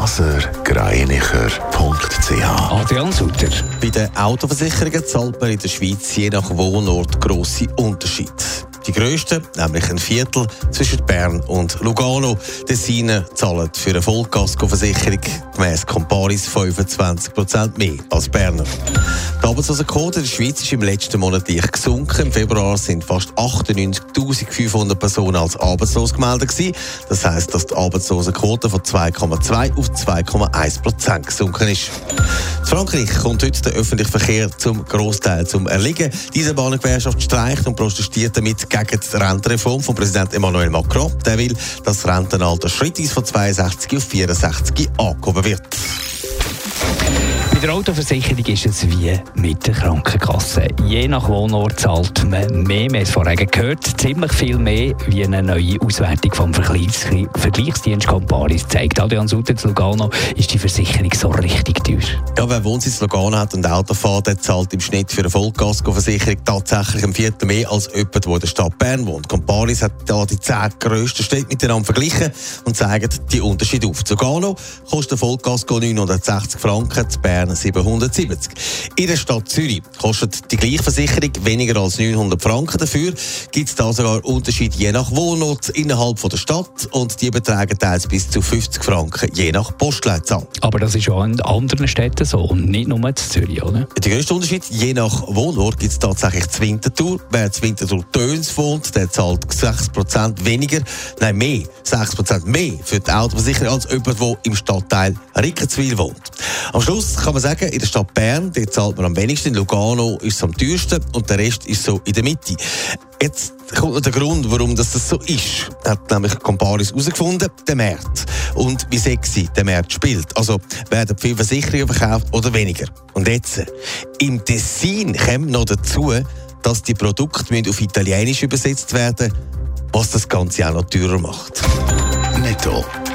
blasergreinicher.ch Adrian Sutter. Bei den Autoversicherungen zahlt man in der Schweiz je nach Wohnort grosse Unterschiede. Die grössten, nämlich ein Viertel zwischen Bern und Lugano. Tessiner zahlen für eine Vollkaskoversicherung gemäss Comparis 25% mehr als Berner. Die Arbeitslosenquote in der Schweiz ist im letzten Monat leicht gesunken. Im Februar sind fast 98.500 Personen als arbeitslos gemeldet gewesen. Das heisst, dass die Arbeitslosenquote von 2,2 auf 2,1 Prozent gesunken ist. Frankreich kommt heute der öffentliche Verkehr zum Großteil zum Erliegen. Diese Bahngewerkschaft streicht und protestiert damit gegen die Rentenreform von Präsident Emmanuel Macron. Der will, dass das Rentenalter schrittweise von 62 auf 64 angehoben wird. Bei der Autoversicherung ist es wie mit der Krankenkasse. Je nach Wohnort zahlt man mehr, wir haben es vorhin gehört, ziemlich viel mehr, wie eine neue Auswertung vom Vergleichs Vergleichsdienst Comparis zeigt. Adrian Sutter zu Lugano ist die Versicherung so richtig teuer. Ja, wer Wohnsitz Lugano hat und Auto fährt, der zahlt im Schnitt für eine Vollkaskoversicherung tatsächlich ein Viertel mehr als jemand, der in der Stadt Bern wohnt. Comparis hat da die zehn grössten Städte miteinander verglichen und zeigt die Unterschiede auf. Zu Lugano kostet Vollkasko 960 Franken, zu Bern 770. In der Stadt Zürich kostet die gleiche Versicherung weniger als 900 Franken. Dafür gibt es da sogar Unterschiede je nach Wohnort innerhalb von der Stadt und die betragen teils bis zu 50 Franken je nach Postleitzahl. Aber das ist auch in anderen Städten so und nicht nur in Zürich, oder? Der grösste Unterschied, je nach Wohnort gibt es tatsächlich die Winterthur. Wer in Winterthur Töns wohnt, der zahlt 6% weniger, nein mehr, 6% mehr für die Autoversicherung als jemand, der im Stadtteil Rickenzwil wohnt. Am Schluss kann man sagen, in der Stadt Bern dort zahlt man am wenigsten, in Lugano ist es am teuersten und der Rest ist so in der Mitte. Jetzt kommt noch der Grund, warum das so ist. Hat nämlich Comparis herausgefunden, der Markt. Und wie sexy der Markt spielt. Also werden viele Versicherungen verkauft oder weniger. Und jetzt, im Tessin kommt noch dazu, dass die Produkte auf Italienisch übersetzt werden was das Ganze auch noch teurer macht. Netto.